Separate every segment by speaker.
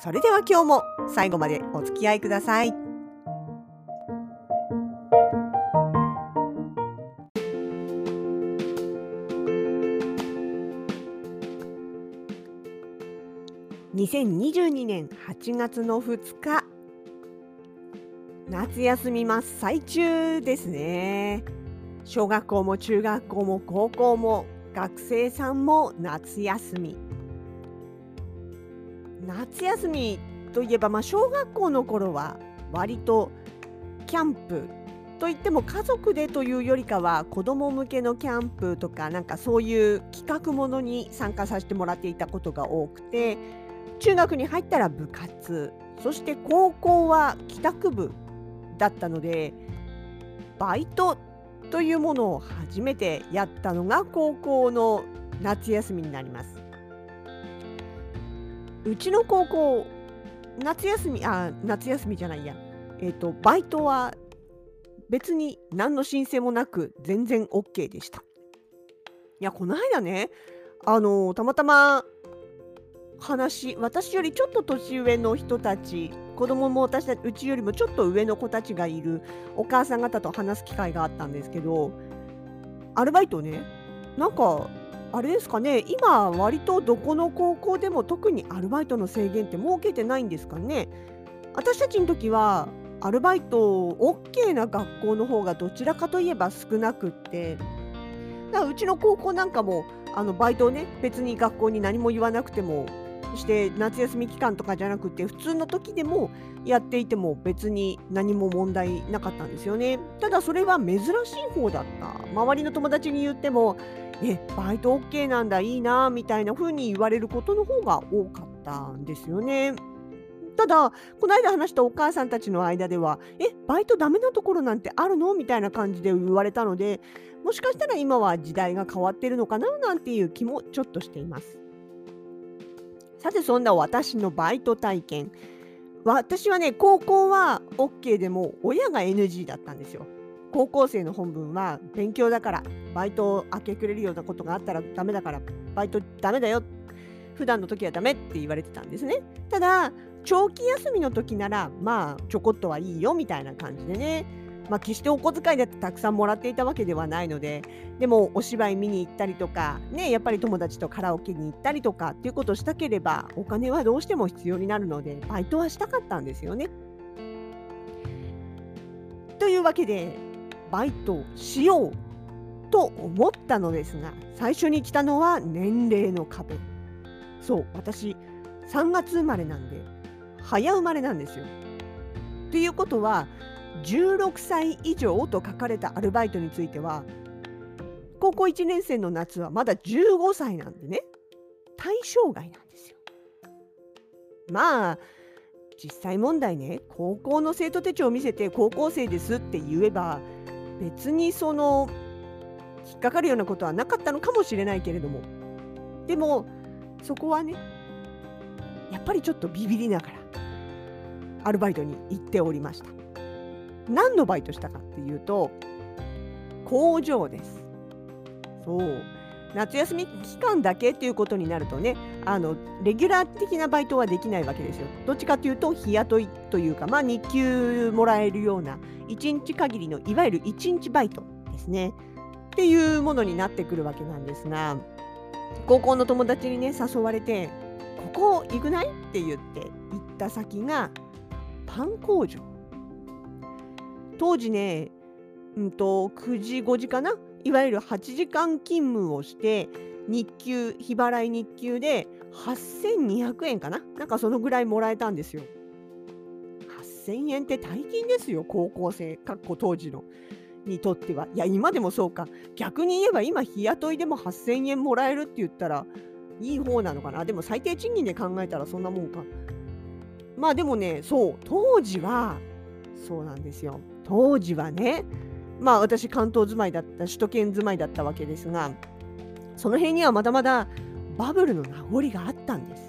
Speaker 1: それでは今日も最後までお付き合いください。2022年8月の2日夏休み真っ最中ですね。小学校も中学校も高校も学生さんも夏休み。夏休みといえば、まあ、小学校の頃は割とキャンプといっても家族でというよりかは子ども向けのキャンプとかなんかそういう企画ものに参加させてもらっていたことが多くて中学に入ったら部活そして高校は帰宅部だったのでバイトというものを初めてやったのが高校の夏休みになります。うちの高校夏休みあ夏休みじゃないやえっ、ー、とバイトは別に何の申請もなく全然 OK でした。いやこの間ねあのたまたま話私よりちょっと年上の人たち子供も私たちうちよりもちょっと上の子たちがいるお母さん方と話す機会があったんですけどアルバイトねなんかあれですかね。今割とどこの高校でも特にアルバイトの制限って設けてないんですかね。私たちの時はアルバイト OK な学校の方がどちらかといえば少なくって。だからうちの高校なんかもあのバイトをね別に学校に何も言わなくてもして夏休み期間とかじゃなくて普通の時でもやっていても別に何も問題なかったんですよね。ただそれは珍しい方だった。周りの友達に言ってもえバイト OK なんだいいなみたいな風に言われることの方が多かったんですよね。ただこの間話したお母さんたちの間ではえバイトダメなところなんてあるの？みたいな感じで言われたのでもしかしたら今は時代が変わってるのかななんていう気もちょっとしています。さてそんな私のバイト体験。私はね高校は OK でも親が NG だったんですよ。高校生の本文は勉強だからバイトを明け暮れるようなことがあったらダメだからバイトダメだよ。普段の時はダメって言われてたんですね。ただ長期休みの時ならまあちょこっとはいいよみたいな感じでね。まあ、決してお小遣いだってたくさんもらっていたわけではないのででもお芝居見に行ったりとか、ね、やっぱり友達とカラオケに行ったりとかっていうことをしたければお金はどうしても必要になるのでバイトはしたかったんですよね。というわけでバイトしようと思ったのですが最初に来たのは年齢の壁そう私3月生まれなんで早生まれなんですよ。ということは16歳以上と書かれたアルバイトについては高校1年生の夏はまだ15歳なんでね対象外なんですよ。まあ実際問題ね高校の生徒手帳を見せて高校生ですって言えば別にその引っかかるようなことはなかったのかもしれないけれどもでもそこはねやっぱりちょっとビビりながらアルバイトに行っておりました。何のバイトしたかっていうと工場です。そう夏休み期間だけっていうことになるとねあのレギュラー的なバイトはできないわけですよ。どっちかというと日雇いというか、まあ、日給もらえるような1日限りのいわゆる1日バイトですね。っていうものになってくるわけなんですが高校の友達にね誘われて「ここ行くない?」って言って行った先がパン工場当時ね、うんと、9時5時かないわゆる8時間勤務をして日給日払い日給で8200円かな？なんかそのぐらいもらえたんですよ。8000円って大金ですよ高校生かっこ当時の。にとっては。いや今でもそうか。逆に言えば今日雇いでも8000円もらえるって言ったらいい方なのかな？でも最低賃金で考えたらそんなもんか。まあでもねそう。当時はそうなんですよ。当時はねまあ私関東住まいだった首都圏住まいだったわけですがその辺にはまだまだバブルの名残があったんです。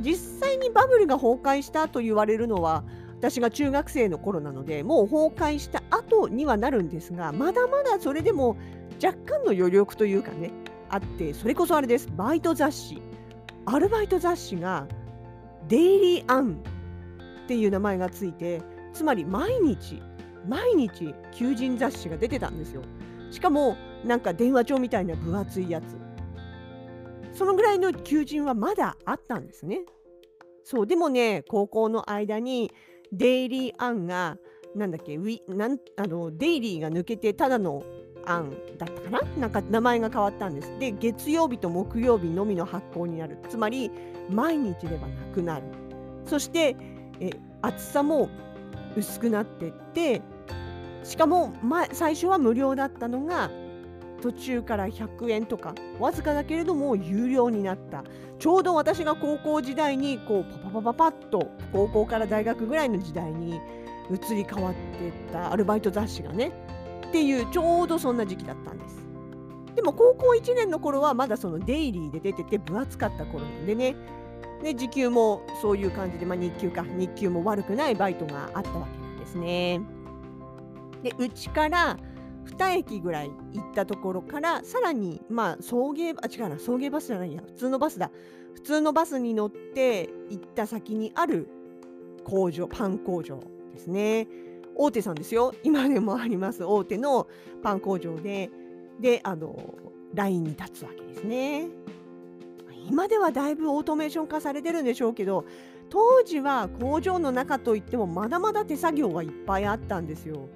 Speaker 1: 実際にバブルが崩壊したと言われるのは私が中学生の頃なのでもう崩壊した後にはなるんですがまだまだそれでも若干の余力というかねあってそれこそあれです。バイト雑誌。アルバイト雑誌がデイリーアンっていう名前がついてつまり毎日毎日求人雑誌が出てたんですよ。しかもなんか電話帳みたいな分厚いやつ。そのぐらいの求人はまだあったんですね。そうでもね高校の間にデイリーアンがなんだっけウィなんあのデイリーが抜けてただのアンだったかな？なんか名前が変わったんです。で月曜日と木曜日のみの発行になる。つまり毎日ではなくなる。そしてえ厚さも薄くなってってしかも、ま、最初は無料だったのが途中から100円とかわずかだけれども有料になったちょうど私が高校時代にこうパパパパパッと高校から大学ぐらいの時代に移り変わってったアルバイト雑誌がねっていうちょうどそんな時期だったんです。でも高校1年の頃はまだそのデイリーで出てて分厚かった頃なんでねで時給もそういう感じで、まあ、日給か日給も悪くないバイトがあったわけなんですね。でうちから2駅ぐらい行ったところからさらにまあ送迎あ違うな送迎バスじゃないや普通のバスだ。普通のバスに乗って行った先にある工場パン工場ですね。大手さんですよ。今でもあります大手のパン工場で。であのラインに立つわけですね。今ではだいぶオートメーション化されてるんでしょうけど当時は工場の中といってもまだまだ手作業はいっぱいあったんですよ。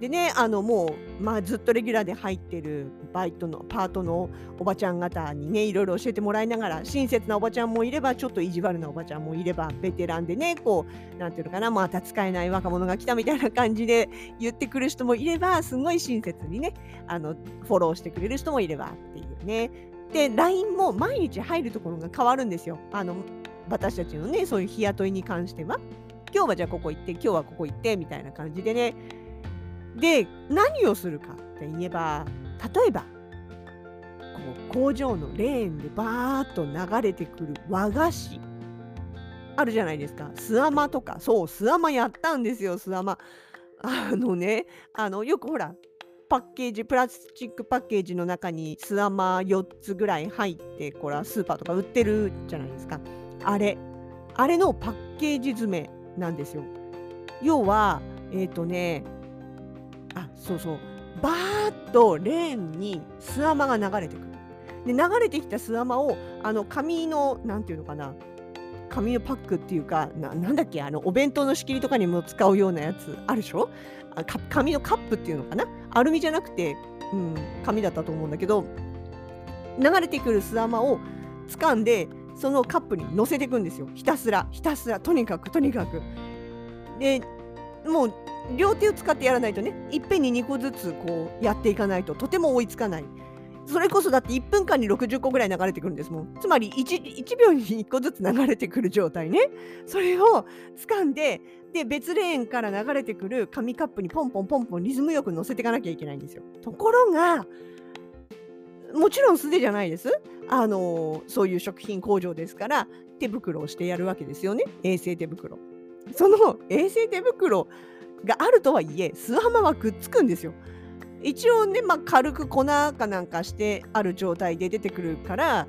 Speaker 1: でねあのもう、まあ、ずっとレギュラーで入ってるバイトのパートのおばちゃん方にねいろいろ教えてもらいながら親切なおばちゃんもいればちょっと意地悪なおばちゃんもいればベテランでねこうなんていうのかなまた使えない若者が来たみたいな感じで 言ってくる人もいればすごい親切にねあのフォローしてくれる人もいればっていうね。で LINE も毎日入るところが変わるんですよ。あの私たちのねそういう日雇いに関しては。今日はじゃあここ行って今日はここ行ってみたいな感じでねで何をするかって言えば例えばこう工場のレーンでバーッと流れてくる和菓子あるじゃないですか。スアマとか。そうスアマやったんですよスアマあのねあのよくほらパッケージプラスチックパッケージの中にスアマ4つぐらい入ってこれはスーパーとか売ってるじゃないですか。あれ。あれのパッケージ詰めなんですよ。要はえっ、ー、とねあそうそう。バーッとレーンにスアマが流れてく。るで流れてきたスアマをあの紙のなんていうのかな。紙のパックっていうかななんだっけあのお弁当の仕切りとかにも使うようなやつあるでしょ？あ紙のカップっていうのかな？アルミじゃなくて、うん、紙だったと思うんだけど流れてくるスアマを掴んでそのカップに乗せていくんですよ。ひたすらひたすらとにかくとにかく。でもう両手を使ってやらないとねいっぺんに2個ずつこうやっていかないととても追いつかない。それこそだって1分間に60個ぐらい流れてくるんですもん。つまり 1, 1秒に1個ずつ流れてくる状態ね。それを掴んでで別レーンから流れてくる紙カップにポンポンポンポンリズムよく乗せていかなきゃいけないんですよ。ところがもちろん素手じゃないです。あのそういう食品工場ですから手袋をしてやるわけですよね。衛生手袋。その衛生手袋があるとはいえ巣浜はくっつくんですよ。一応ね、まあ、軽く粉かなんかしてある状態で出てくるから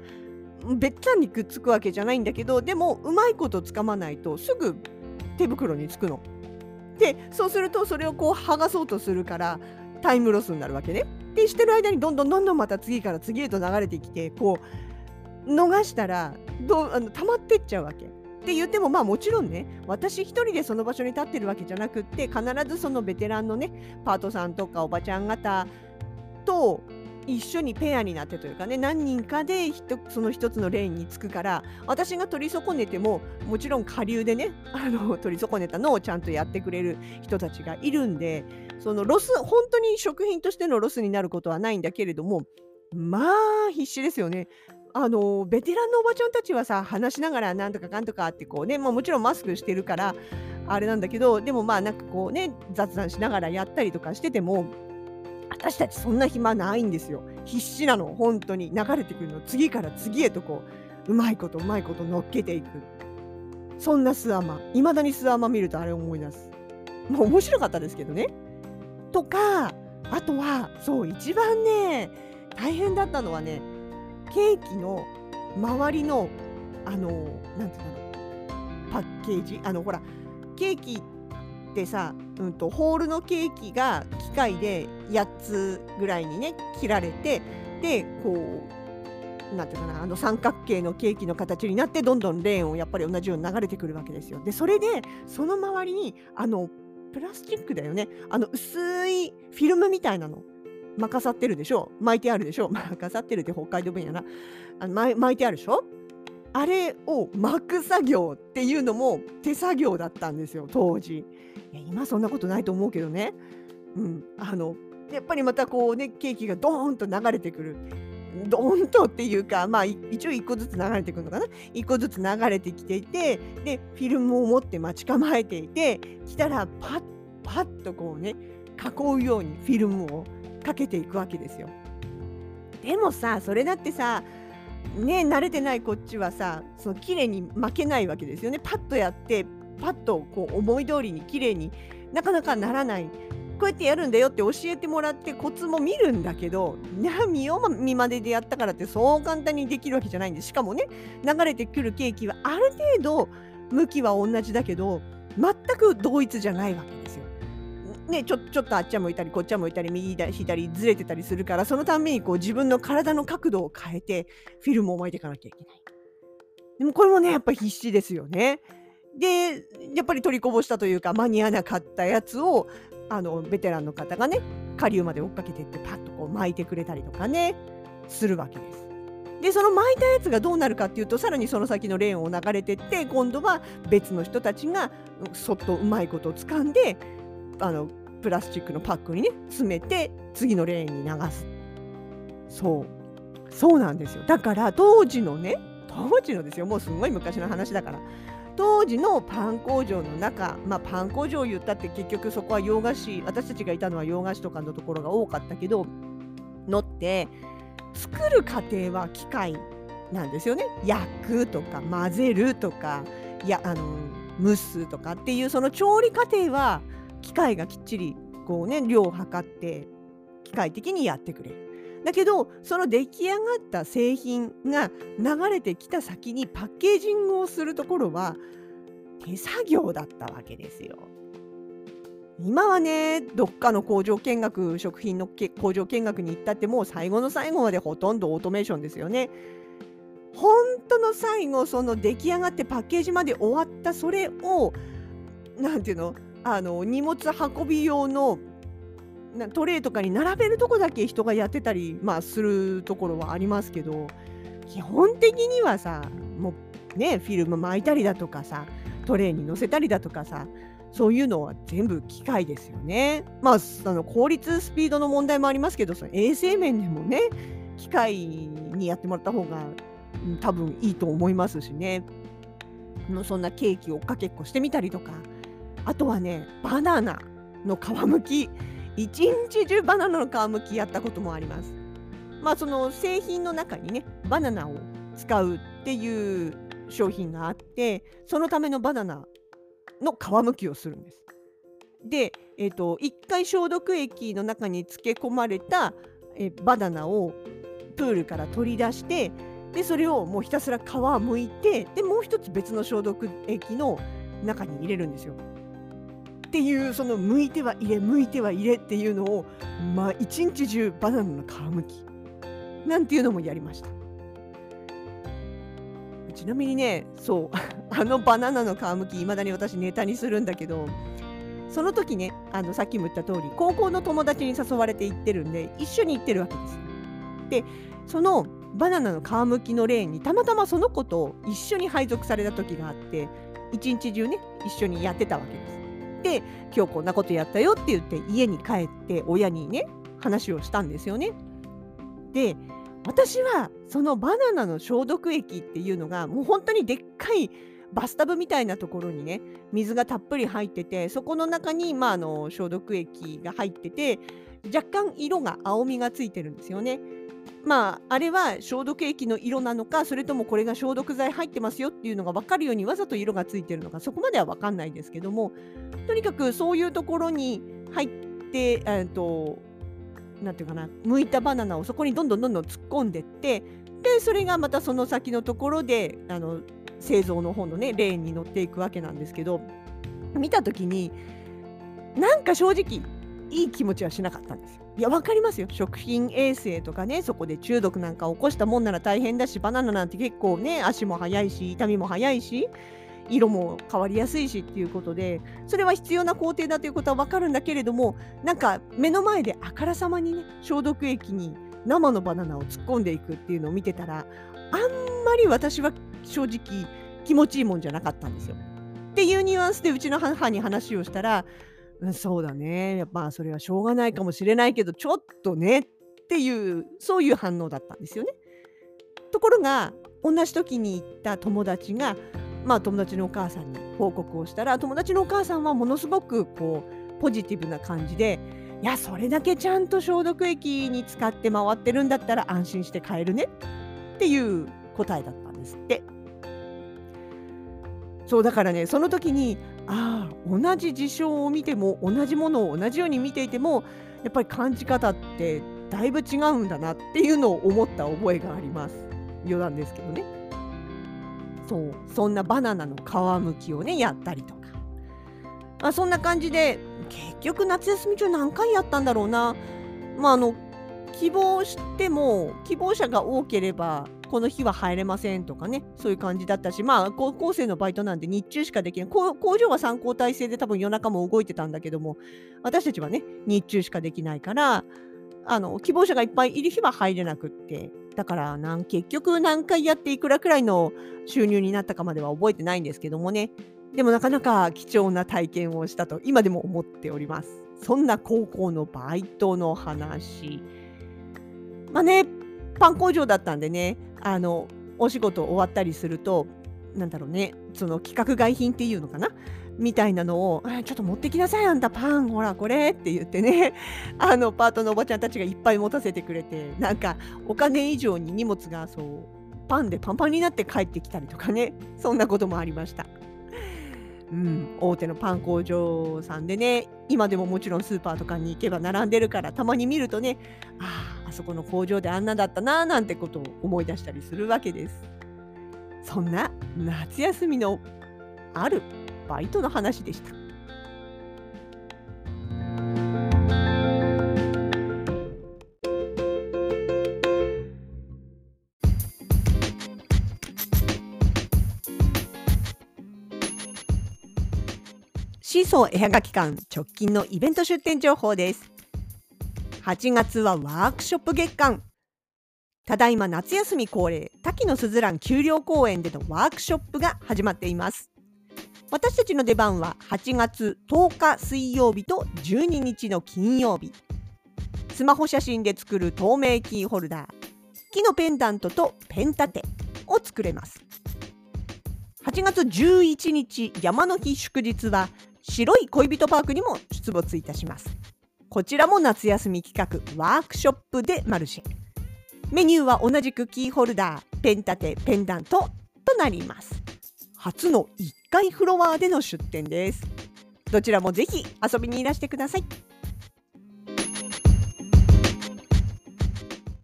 Speaker 1: べったんにくっつくわけじゃないんだけどでもうまいことつかまないとすぐ手袋につくの。でそうするとそれをこう剥がそうとするからタイムロスになるわけね。でしてる間にどんどんどんどんまた次から次へと流れてきてこう逃したらどあの溜まってっちゃうわけ。って言ってもまあもちろんね私一人でその場所に立ってるわけじゃなくって必ずそのベテランのねパートさんとかおばちゃん方と一緒にペアになってというかね何人かでその一つのレーンにつくから私が取り損ねてももちろん下流でねあの取り損ねたのをちゃんとやってくれる人たちがいるんでそのロス本当に食品としてのロスになることはないんだけれどもまあ必死ですよね。あのベテランのおばちゃんたちはさ話しながらなんとかかんとかってこうね、まあ、もちろんマスクしてるからあれなんだけどでもまあなんかこうね雑談しながらやったりとかしてても私たちそんな暇ないんですよ。必死なの本当に。流れてくるの。次から次へとこううまいことうまいこと乗っけていく。そんなスアマいまだにスアマ見るとあれ思い出す。もう面白かったですけどね。とかあとはそう一番ね大変だったのはねケーキの周りのあのなんていうのパッケージあのほらケーキってさ、うんと、ホールのケーキが機械で8つぐらいにね切られてでこうなんていうかなあの三角形のケーキの形になってどんどんレーンをやっぱり同じように流れてくるわけですよ。でそれでその周りにあのプラスチックだよねあの薄いフィルムみたいなの任さってるでしょ？巻いてあるでしょ？任さってるって北海道弁やな。あの巻いてあるでしょ？あれを巻く作業っていうのも手作業だったんですよ当時。いや今そんなことないと思うけどね、うん、あのやっぱりまたこうねケーキがドーンと流れてくる。ドーンとっていうかまあ一応1個ずつ流れてくるのかな？1個ずつ流れてきていてでフィルムを持って待ち構えていて来たらパッパッとこうね囲うようにフィルムをかけていくわけですよ。でもさそれだってさね慣れてないこっちはさその綺麗に負けないわけですよねパッとやってパッとこう思い通りに綺麗になかなかならないこうやってやるんだよって教えてもらってコツも見るんだけど見よう見まででやったからってそう簡単にできるわけじゃないんでしかもね流れてくるケーキはある程度向きは同じだけど全く同一じゃないわけですよ。ね、ちょちょっとあっちゃ向いたりこっちゃ向いたり右左ずれてたりするからそのためにこう自分の体の角度を変えてフィルムを巻いていかなきゃいけない。でもこれもねやっぱ必死ですよね。でやっぱり取りこぼしたというか間に合わなかったやつをあのベテランの方がね下流まで追っかけてってパッとこう巻いてくれたりとかねするわけです。でその巻いたやつがどうなるかっていうとさらにその先のレーンを流れてって今度は別の人たちがそっとうまいことを掴んであのプラスチックのパックにね詰めて次のレーンに流す。そう。そうなんですよ。だから当時のね当時のですよ。もうすごい昔の話だから。当時のパン工場の中、まあ、パン工場を言ったって結局そこは洋菓子私たちがいたのは洋菓子とかのところが多かったけどのって作る過程は機械なんですよね。焼くとか混ぜるとかやあの蒸すとかっていうその調理過程は機械がきっちりこうね量を測って機械的にやってくれる。だけどその出来上がった製品が流れてきた先にパッケージングをするところは手作業だったわけですよ。今はねどっかの工場見学食品の工場見学に行ったってもう最後の最後までほとんどオートメーションですよね。本当の最後その出来上がってパッケージまで終わったそれを何て言うのあの荷物運び用のトレーとかに並べるとこだけ人がやってたり、まあ、するところはありますけど基本的にはさもうねフィルム巻いたりだとかさトレーに載せたりだとかさそういうのは全部機械ですよね。まあ、あの効率スピードの問題もありますけどその衛生面でもね機械にやってもらった方が、多分いいと思いますしね。そんなケーキをかけっこしてみたりとかあとはねバナナの皮むき一日中バナナの皮むきやったこともあります。まあその製品の中にねバナナを使うっていう商品があってそのためのバナナの皮むきをするんです。で、えーと、1回消毒液の中に漬け込まれたえバナナをプールから取り出してでそれをもうひたすら皮むいてでもう一つ別の消毒液の中に入れるんですよ。っていうその向いては入れ向いては入れっていうのをまあ一日中バナナの皮むき。なんていうのもやりました。ちなみにねそう あのバナナの皮むきいまだに私ネタにするんだけどその時ねあのさっきも言った通り高校の友達に誘われて行ってるんで一緒に行ってるわけです。でそのバナナの皮むきのレーンにたまたまその子と一緒に配属された時があって一日中ね一緒にやってたわけです。て今日こんなことやったよって言って家に帰って親にね話をしたんですよね。で私はそのバナナの消毒液っていうのがもう本当にでっかいバスタブみたいなところにね水がたっぷり入っててそこの中に、まあ、あの消毒液が入ってて若干色が青みがついてるんですよね。まああれは消毒液の色なのかそれともこれが消毒剤入ってますよっていうのが分かるようにわざと色がついてるのかそこまでは分かんないですけどもとにかくそういうところに入ってえっとなんていうかな剥いたバナナをそこにどんどんどんどん突っ込んでってでそれがまたその先のところであの製造の方のねレーンに乗っていくわけなんですけど見た時になんか正直いい気持ちはしなかったんですよ。いや分かりますよ食品衛生とかねそこで中毒なんか起こしたもんなら大変だしバナナなんて結構ね足も速いし痛みも速いし色も変わりやすいしっていうことでそれは必要な工程だということは分かるんだけれどもなんか目の前であからさまにね消毒液に生のバナナを突っ込んでいくっていうのを見てたらあんまり私は正直気持ちいいもんじゃなかったんですよ。っていうニュアンスでうちの母に話をしたら、うん、そうだねやっぱそれはしょうがないかもしれないけどちょっとねっていうそういう反応だったんですよね。ところが同じ時に行った友達がまあ、友達のお母さんに報告をしたら友達のお母さんはものすごくこうポジティブな感じでいやそれだけちゃんと消毒液に使って回ってるんだったら安心して買えるねっていう答えだったんですってそうだからねその時にああ同じ事象を見ても同じものを同じように見ていてもやっぱり感じ方ってだいぶ違うんだなっていうのを思った覚えがあります。余談ですけどね。そう。そんなバナナの皮むきをねやったりとか、まあ、そんな感じで結局夏休み中何回やったんだろうな。まああの希望しても希望者が多ければこの日は入れませんとかねそういう感じだったしまあ高校生のバイトなんで日中しかできない。工場は参考体制で多分夜中も動いてたんだけども私たちはね日中しかできないからあの希望者がいっぱいいる日は入れなくってだからなん結局何回やっていくらくらいの収入になったかまでは覚えてないんですけどもね。でもなかなか貴重な体験をしたと今でも思っております。そんな高校のバイトの話。まあねパン工場だったんでねあのお仕事終わったりするとなんだろうねその規格外品っていうのかなみたいなのを「ちょっと持ってきなさいあんたパンほらこれ」って言ってね あのパートのおばちゃんたちがいっぱい持たせてくれてなんかお金以上に荷物がそうパンでパンパンになって帰ってきたりとかねそんなこともありました。うん、大手のパン工場さんでね今でももちろんスーパーとかに行けば並んでるからたまに見るとねああそこの工場であんなだったななんてことを思い出したりするわけです。そんな夏休みのあるバイトの話でした。シーソー絵はがき館直近のイベント出店情報です。8月はワークショップ月間。ただいま夏休み恒例、滝野すずらん丘陵公園でのワークショップが始まっています。私たちの出番は8月10日水曜日と12日の金曜日スマホ写真で作る透明キーホルダー木のペンダントとペン立てを作れます8月11日山の日祝日は白い恋人パークにも出没いたしますこちらも夏休み企画ワークショップでマルシェメニューは同じくキーホルダーペン立てペンダントとなります。初の1階フロアでの出店です。どちらもぜひ遊びにいらしてください。